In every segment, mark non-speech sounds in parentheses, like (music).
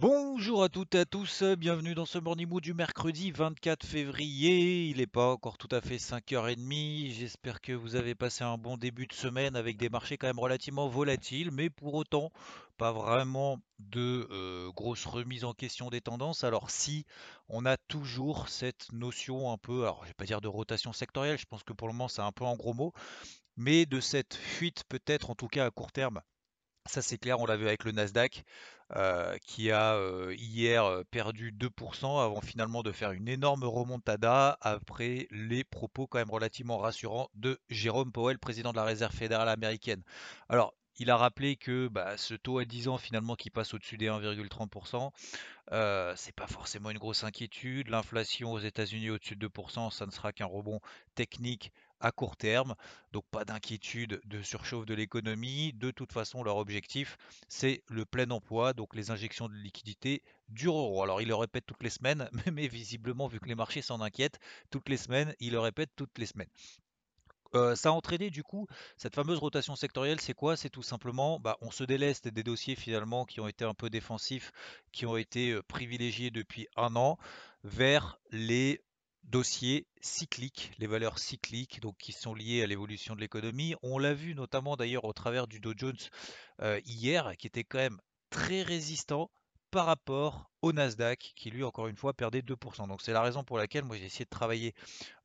Bonjour à toutes et à tous, bienvenue dans ce Morning Mood du mercredi 24 février. Il n'est pas encore tout à fait 5h30. J'espère que vous avez passé un bon début de semaine avec des marchés quand même relativement volatiles, mais pour autant pas vraiment de euh, grosses remises en question des tendances. Alors si on a toujours cette notion un peu, alors je vais pas dire de rotation sectorielle, je pense que pour le moment c'est un peu en gros mots, mais de cette fuite peut-être en tout cas à court terme ça c'est clair, on l'a vu avec le Nasdaq euh, qui a euh, hier euh, perdu 2% avant finalement de faire une énorme remontada après les propos quand même relativement rassurants de Jérôme Powell, président de la Réserve fédérale américaine. Alors il a rappelé que bah, ce taux à 10 ans finalement qui passe au-dessus des 1,30%, euh, c'est pas forcément une grosse inquiétude. L'inflation aux États-Unis au-dessus de 2%, ça ne sera qu'un rebond technique à court terme. Donc pas d'inquiétude de surchauffe de l'économie. De toute façon, leur objectif, c'est le plein emploi, donc les injections de liquidités dureront. Alors il le répète toutes les semaines, (laughs) mais visiblement, vu que les marchés s'en inquiètent, toutes les semaines, il le répète toutes les semaines. Ça a entraîné du coup cette fameuse rotation sectorielle, c'est quoi? C'est tout simplement, bah, on se déleste des dossiers finalement qui ont été un peu défensifs, qui ont été privilégiés depuis un an, vers les dossiers cycliques, les valeurs cycliques, donc qui sont liées à l'évolution de l'économie. On l'a vu notamment d'ailleurs au travers du Dow Jones hier, qui était quand même très résistant par rapport au Nasdaq qui lui encore une fois perdait 2%. Donc c'est la raison pour laquelle moi j'ai essayé de travailler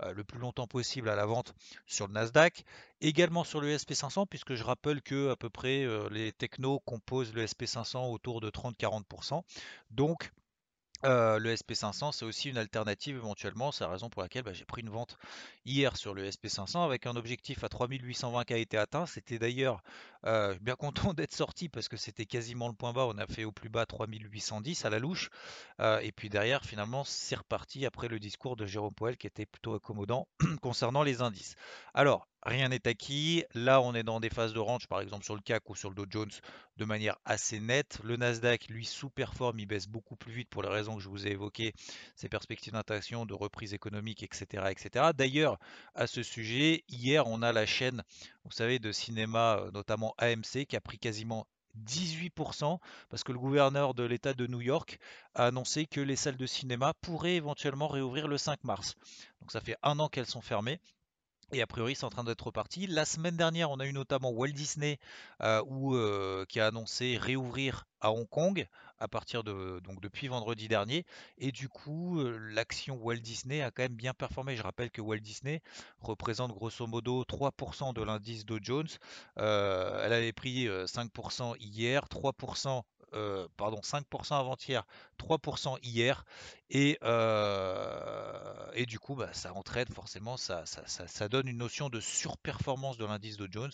euh, le plus longtemps possible à la vente sur le Nasdaq, également sur le SP500 puisque je rappelle que à peu près euh, les technos composent le SP500 autour de 30-40%. Donc euh, le SP500, c'est aussi une alternative éventuellement. C'est la raison pour laquelle bah, j'ai pris une vente hier sur le SP500 avec un objectif à 3820 qui a été atteint. C'était d'ailleurs euh, bien content (laughs) d'être sorti parce que c'était quasiment le point bas. On a fait au plus bas 3810 à la louche. Euh, et puis derrière, finalement, c'est reparti après le discours de Jérôme Poel qui était plutôt accommodant (clears throat) concernant les indices. Alors, rien n'est acquis. Là, on est dans des phases de range, par exemple sur le CAC ou sur le Dow Jones, de manière assez nette. Le Nasdaq, lui, sous-performe, il baisse beaucoup plus vite pour les raisons que je vous ai évoquées, ses perspectives d'interaction, de reprise économique, etc. etc. D'ailleurs, à ce sujet, hier, on a la chaîne, vous savez, de cinéma, notamment AMC, qui a pris quasiment 18% parce que le gouverneur de l'État de New York a annoncé que les salles de cinéma pourraient éventuellement réouvrir le 5 mars. Donc ça fait un an qu'elles sont fermées. Et a priori, c'est en train d'être reparti. La semaine dernière, on a eu notamment Walt Disney euh, euh, qui a annoncé réouvrir à Hong Kong à partir de donc depuis vendredi dernier. Et du coup, euh, l'action Walt Disney a quand même bien performé. Je rappelle que Walt Disney représente grosso modo 3% de l'indice Dow Jones. elle avait pris 5% hier, 3% euh, pardon, 5% avant-hier, 3% hier, et, euh, et du coup, bah, ça entraîne forcément, ça, ça, donne une notion de surperformance de l'indice de Jones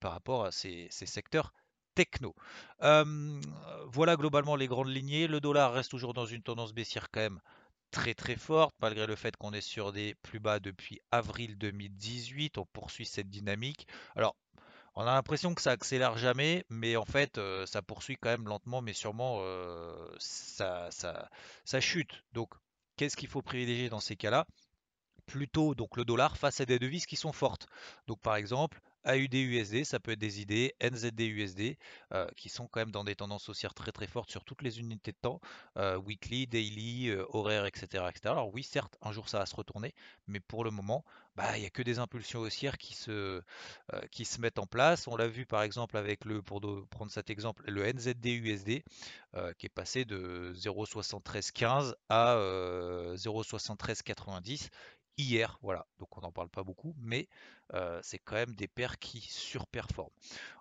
par rapport à ces, secteurs techno. Voilà globalement les grandes lignées. Le dollar reste toujours dans une tendance baissière quand même très très forte, malgré le fait qu'on est sur des plus bas depuis avril 2018. On poursuit cette dynamique. Alors, on a l'impression que ça accélère jamais, mais en fait, euh, ça poursuit quand même lentement, mais sûrement, euh, ça, ça, chute. Donc, qu'est-ce qu'il faut privilégier dans ces cas-là? Plutôt donc le dollar face à des devises qui sont fortes. Donc, par exemple, AUD-USD, ça peut être des idées, NZD-USD, euh, qui sont quand même dans des tendances haussières très très fortes sur toutes les unités de temps, euh, weekly, daily, euh, horaire, etc.. Alors oui, certes, un jour ça va se retourner, mais pour le moment, bah, il n'y a que des impulsions haussières qui se, qui se mettent en place. On l'a vu par exemple avec le, pour prendre cet exemple, le NZD-USD, qui est passé de 0,7315 à 0,7390 hier, voilà. Donc on n'en parle pas beaucoup, mais c'est quand même des paires qui surperforment.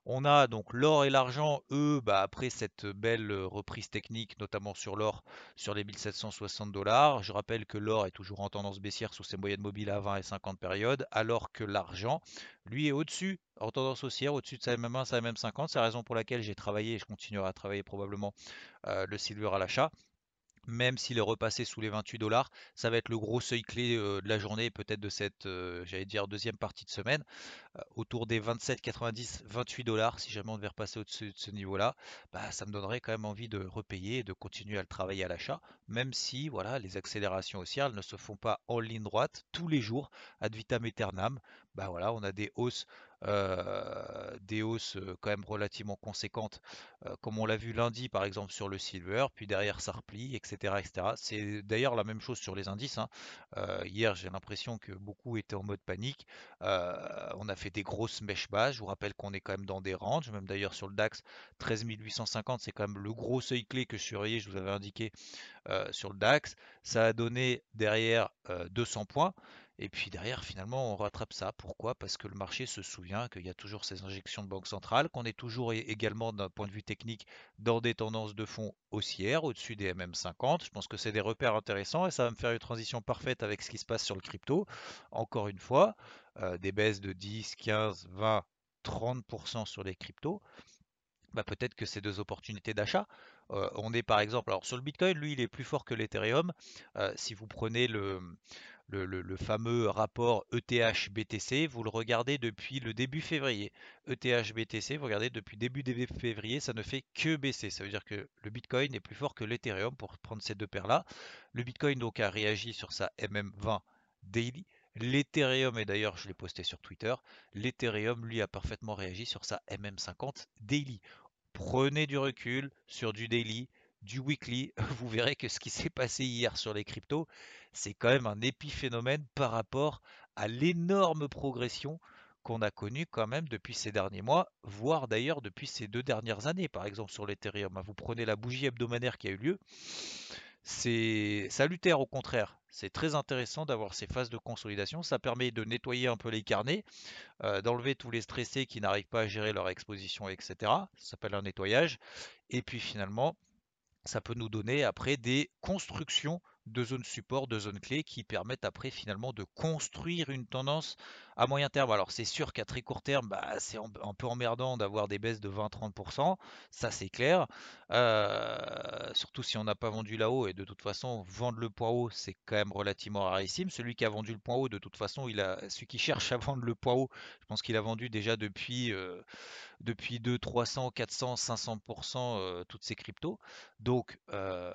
On a donc l'or et l'argent, eux, bah, après cette belle reprise technique, notamment sur l'or, sur les 1760 dollars. Je rappelle que l'or est toujours en tendance baissière sous ses moyennes mobiles à 20 et 50 périodes, alors que l'argent, lui, est au-dessus, en tendance haussière, au-dessus de sa MM1, sa MM50. C'est la raison pour laquelle j'ai travaillé et je continuerai à travailler probablement le silver à l'achat même s'il est repassé sous les 28 dollars, ça va être le gros seuil clé de la journée, peut-être de cette, j'allais dire, deuxième partie de semaine, autour des 27,90, 28 dollars. Si jamais on devait repasser au-dessus de ce niveau-là, bah, ça me donnerait quand même envie de repayer et de continuer à le travailler à l'achat, même si voilà, les accélérations haussières ne se font pas en ligne droite tous les jours, ad vitam aeternam. Bah on a des hausses des hausses euh, quand même relativement conséquentes, euh, comme on l'a vu lundi par exemple sur le silver, puis derrière ça replie, etc. etc. C'est d'ailleurs la même chose sur les indices. Hein. hier j'ai l'impression que beaucoup étaient en mode panique. on a fait des grosses mèches basses. Je vous rappelle qu'on est quand même dans des ranges, même d'ailleurs sur le DAX 13 850, c'est quand même le gros seuil clé que je surveillais, je vous avais indiqué sur le DAX. Ça a donné derrière 200 points. Et puis derrière, finalement, on rattrape ça. Pourquoi? Parce que le marché se souvient qu'il y a toujours ces injections de banque centrale, qu'on est toujours également d'un point de vue technique dans des tendances de fond haussières, au-dessus des MM50. Je pense que c'est des repères intéressants et ça va me faire une transition parfaite avec ce qui se passe sur le crypto. Encore une fois, euh, des baisses de 10, 15, 20, 30% sur les cryptos. Bah, peut-être que c'est deux opportunités d'achat. Euh, on est par exemple, alors sur le Bitcoin, lui, il est plus fort que l'Ethereum. Euh, si vous prenez le, le, fameux rapport ETH-BTC, vous le regardez depuis le début février. ETH-BTC, vous regardez depuis début février, ça ne fait que baisser. Ça veut dire que le Bitcoin est plus fort que l'Ethereum pour prendre ces deux paires-là. Le Bitcoin donc a réagi sur sa MM20 daily. L'Ethereum, et d'ailleurs je l'ai posté sur Twitter, l'Ethereum lui a parfaitement réagi sur sa MM50 daily. Prenez du recul sur du daily, du weekly, (laughs) vous verrez que ce qui s'est passé hier sur les cryptos, c'est quand même un épiphénomène par rapport à l'énorme progression qu'on a connue quand même depuis ces derniers mois, voire d'ailleurs depuis ces deux dernières années, par exemple sur l'Ethereum. Vous prenez la bougie hebdomadaire qui a eu lieu, c'est salutaire au contraire. C'est très intéressant d'avoir ces phases de consolidation. Ça permet de nettoyer un peu les carnets, euh, d'enlever tous les stressés qui n'arrivent pas à gérer leur exposition, etc. Ça s'appelle un nettoyage. Et puis finalement, ça peut nous donner après des constructions de zones support, de zones clés qui permettent après finalement de construire une tendance à moyen terme. Alors c'est sûr qu'à très court terme, bah, c'est un peu emmerdant d'avoir des baisses de 20-30%, ça c'est clair. Euh, surtout si on n'a pas vendu là-haut et de toute façon vendre le point haut c'est quand même relativement rarissime. Celui qui a vendu le point haut de toute façon, il a celui qui cherche à vendre le point haut, je pense qu'il a vendu déjà depuis euh, depuis 2, 300, 400, 500% toutes ces cryptos. Donc euh,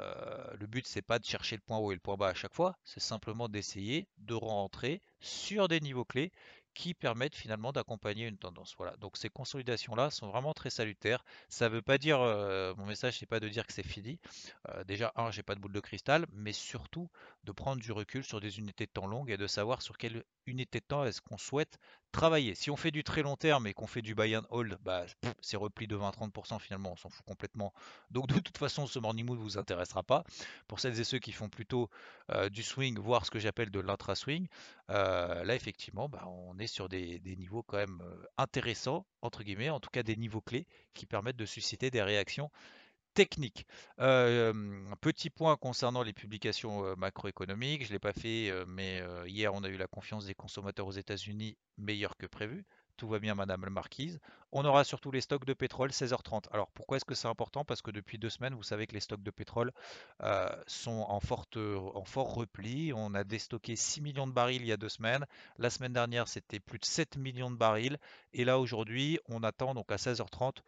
le but c'est pas de chercher le point et le point bas à chaque fois, c'est simplement d'essayer de rentrer sur des niveaux clés qui permettent finalement d'accompagner une tendance. Voilà. Donc ces consolidations-là sont vraiment très salutaires. Ça ne veut pas dire, euh, mon message, c'est pas de dire que c'est fini. Euh, déjà, un, j'ai pas de boule de cristal, mais surtout de prendre du recul sur des unités de temps longues et de savoir sur quelle unité de temps est-ce qu'on souhaite travailler. Si on fait du très long terme et qu'on fait du buy and hold, bah, c'est repli de 20-30% finalement, on s'en fout complètement. Donc de toute façon, ce morning mood ne vous intéressera pas. Pour celles et ceux qui font plutôt euh, du swing, voire ce que j'appelle de l'intra-swing, euh, là effectivement, bah, on est sur des, niveaux quand même euh, intéressants, entre guillemets, en tout cas des niveaux clés qui permettent de susciter des réactions techniques. un petit point concernant les publications macroéconomiques, je ne l'ai pas fait, mais hier on a eu la confiance des consommateurs aux États-Unis meilleure que prévu. Tout va bien, Madame la Marquise. On aura surtout les stocks de pétrole 16h30. Alors pourquoi est-ce que c'est important? Parce que depuis deux semaines, vous savez que les stocks de pétrole sont en, forte, en fort repli. On a déstocké 6 millions de barils il y a deux semaines. La semaine dernière, c'était plus de 7 millions de barils. Et là, aujourd'hui, on attend donc à 16h30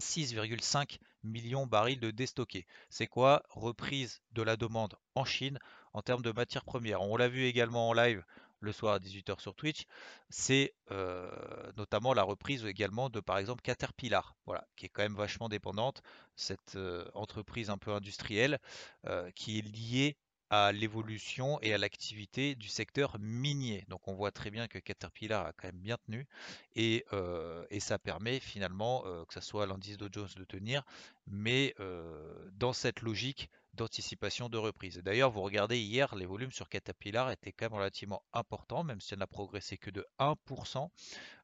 6,5 millions de barils de déstockés. C'est quoi Reprise de la demande en Chine en termes de matières premières? On l'a vu également en live le soir à 18h sur Twitch. C'est euh, notamment la reprise également de par exemple Caterpillar, voilà, qui est quand même vachement dépendante, cette euh, entreprise un peu industrielle euh, qui est liée à l'évolution et à l'activité du secteur minier. Donc on voit très bien que Caterpillar a quand même bien tenu et, euh, ça permet finalement euh, que ce soit l'indice Dow Jones de tenir, mais euh, dans cette logique d'anticipation de reprise. D'ailleurs, vous regardez hier, les volumes sur Caterpillar étaient quand même relativement importants, même si on n'a progressé que de 1%.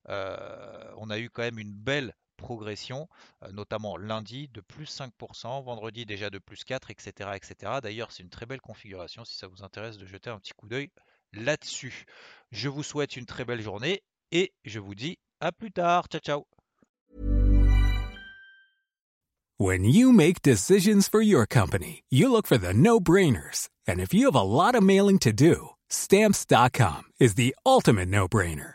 Euh, on a eu quand même une belle progression, euh, notamment lundi de plus 5%, vendredi déjà de plus 4, etc. etc. D'ailleurs, c'est une très belle configuration si ça vous intéresse de jeter un petit coup d'œil là-dessus. Je vous souhaite une très belle journée et je vous dis à plus tard. Ciao, ciao. When you make decisions for your company, you look for the no-brainers. And if you have a lot of mailing to do, stamps.com is the ultimate no-brainer.